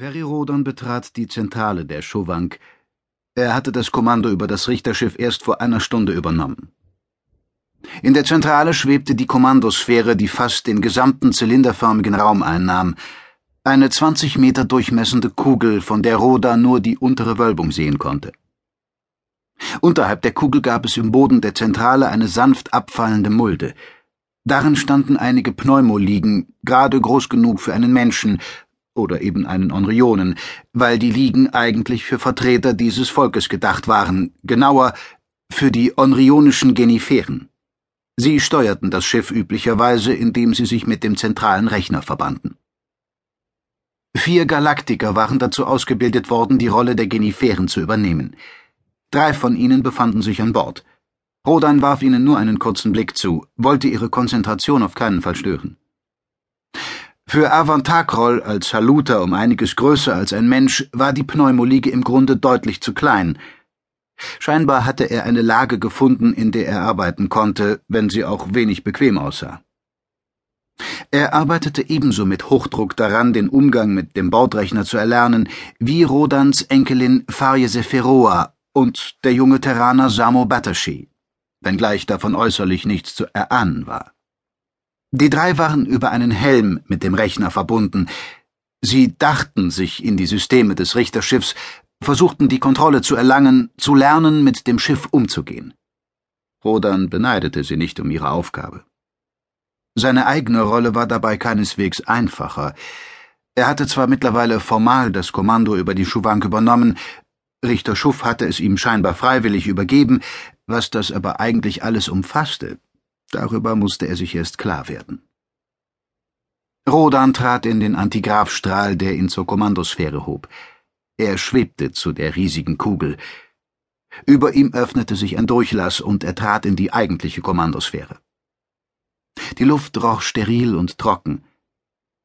Rodan betrat die Zentrale der Schowang. Er hatte das Kommando über das Richterschiff erst vor einer Stunde übernommen. In der Zentrale schwebte die Kommandosphäre, die fast den gesamten zylinderförmigen Raum einnahm. Eine 20 Meter durchmessende Kugel, von der Roda nur die untere Wölbung sehen konnte. Unterhalb der Kugel gab es im Boden der Zentrale eine sanft abfallende Mulde. Darin standen einige Pneumoligen, gerade groß genug für einen Menschen, oder eben einen Onrionen, weil die Ligen eigentlich für Vertreter dieses Volkes gedacht waren, genauer für die onrionischen Geniferen. Sie steuerten das Schiff üblicherweise, indem sie sich mit dem zentralen Rechner verbanden. Vier Galaktiker waren dazu ausgebildet worden, die Rolle der Geniferen zu übernehmen. Drei von ihnen befanden sich an Bord. Rodan warf ihnen nur einen kurzen Blick zu, wollte ihre Konzentration auf keinen Fall stören. Für Avantakrol als Haluter um einiges größer als ein Mensch war die Pneumolige im Grunde deutlich zu klein. Scheinbar hatte er eine Lage gefunden, in der er arbeiten konnte, wenn sie auch wenig bequem aussah. Er arbeitete ebenso mit Hochdruck daran, den Umgang mit dem Bordrechner zu erlernen, wie Rodans Enkelin Farje Seferoa und der junge Terraner Samo Batashi, wenngleich davon äußerlich nichts zu erahnen war. Die drei waren über einen Helm mit dem Rechner verbunden. Sie dachten sich in die Systeme des Richterschiffs, versuchten die Kontrolle zu erlangen, zu lernen, mit dem Schiff umzugehen. Rodan beneidete sie nicht um ihre Aufgabe. Seine eigene Rolle war dabei keineswegs einfacher. Er hatte zwar mittlerweile formal das Kommando über die Schuwank übernommen, Richter Schuff hatte es ihm scheinbar freiwillig übergeben, was das aber eigentlich alles umfasste, Darüber musste er sich erst klar werden. Rodan trat in den Antigraphstrahl, der ihn zur Kommandosphäre hob. Er schwebte zu der riesigen Kugel. Über ihm öffnete sich ein Durchlass und er trat in die eigentliche Kommandosphäre. Die Luft roch steril und trocken.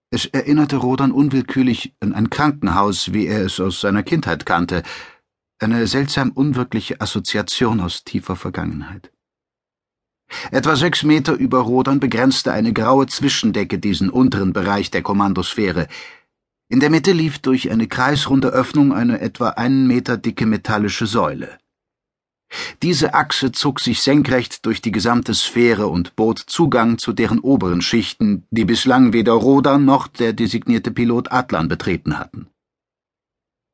Es erinnerte Rodan unwillkürlich an ein Krankenhaus, wie er es aus seiner Kindheit kannte, eine seltsam unwirkliche Assoziation aus tiefer Vergangenheit. Etwa sechs Meter über Rodern begrenzte eine graue Zwischendecke diesen unteren Bereich der Kommandosphäre. In der Mitte lief durch eine kreisrunde Öffnung eine etwa einen Meter dicke metallische Säule. Diese Achse zog sich senkrecht durch die gesamte Sphäre und bot Zugang zu deren oberen Schichten, die bislang weder Rodan noch der designierte Pilot Atlan betreten hatten.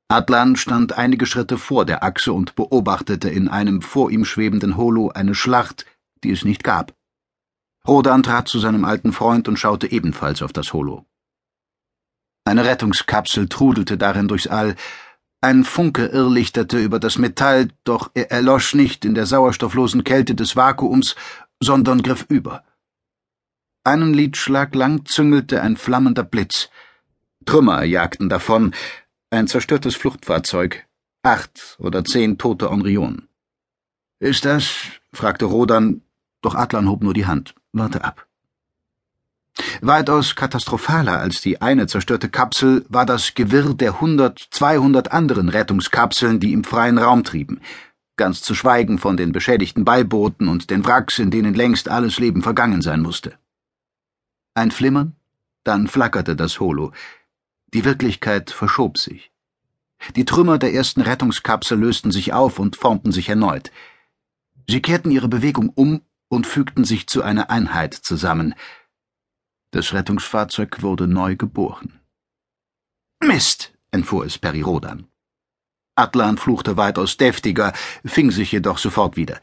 Atlan stand einige Schritte vor der Achse und beobachtete in einem vor ihm schwebenden Holo eine Schlacht, die es nicht gab. Rodan trat zu seinem alten Freund und schaute ebenfalls auf das Holo. Eine Rettungskapsel trudelte darin durchs All, ein Funke irrlichterte über das Metall, doch er erlosch nicht in der sauerstofflosen Kälte des Vakuums, sondern griff über. Einen Lidschlag lang züngelte ein flammender Blitz. Trümmer jagten davon, ein zerstörtes Fluchtfahrzeug, acht oder zehn tote Onrionen. Ist das, fragte Rodan, doch Adlan hob nur die Hand. Warte ab. Weitaus katastrophaler als die eine zerstörte Kapsel war das Gewirr der hundert, zweihundert anderen Rettungskapseln, die im freien Raum trieben, ganz zu schweigen von den beschädigten Beibooten und den Wracks, in denen längst alles Leben vergangen sein musste. Ein Flimmern, dann flackerte das Holo. Die Wirklichkeit verschob sich. Die Trümmer der ersten Rettungskapsel lösten sich auf und formten sich erneut. Sie kehrten ihre Bewegung um und fügten sich zu einer Einheit zusammen. Das Rettungsfahrzeug wurde neu geboren. Mist, entfuhr es Perirodan. Atlan fluchte weitaus deftiger, fing sich jedoch sofort wieder.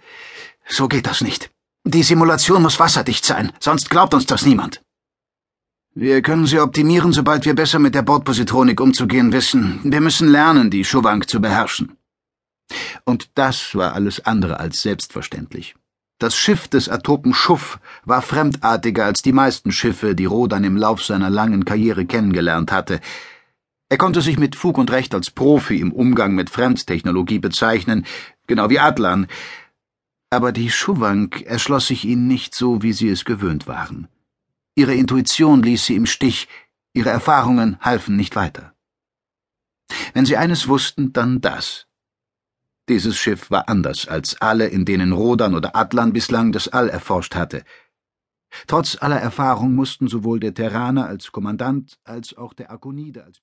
So geht das nicht. Die Simulation muss wasserdicht sein, sonst glaubt uns das niemand. Wir können sie optimieren, sobald wir besser mit der Bordpositronik umzugehen wissen. Wir müssen lernen, die Schuwank zu beherrschen. Und das war alles andere als selbstverständlich. Das Schiff des Atopen Schuff war fremdartiger als die meisten Schiffe, die Rodan im Lauf seiner langen Karriere kennengelernt hatte. Er konnte sich mit Fug und Recht als Profi im Umgang mit Fremdtechnologie bezeichnen, genau wie Adlan. Aber die Schuwank erschloss sich ihnen nicht so, wie sie es gewöhnt waren. Ihre Intuition ließ sie im Stich, ihre Erfahrungen halfen nicht weiter. Wenn sie eines wussten, dann das. Dieses Schiff war anders als alle, in denen Rodan oder Atlan bislang das All erforscht hatte. Trotz aller Erfahrung mussten sowohl der Terraner als Kommandant als auch der Akonide als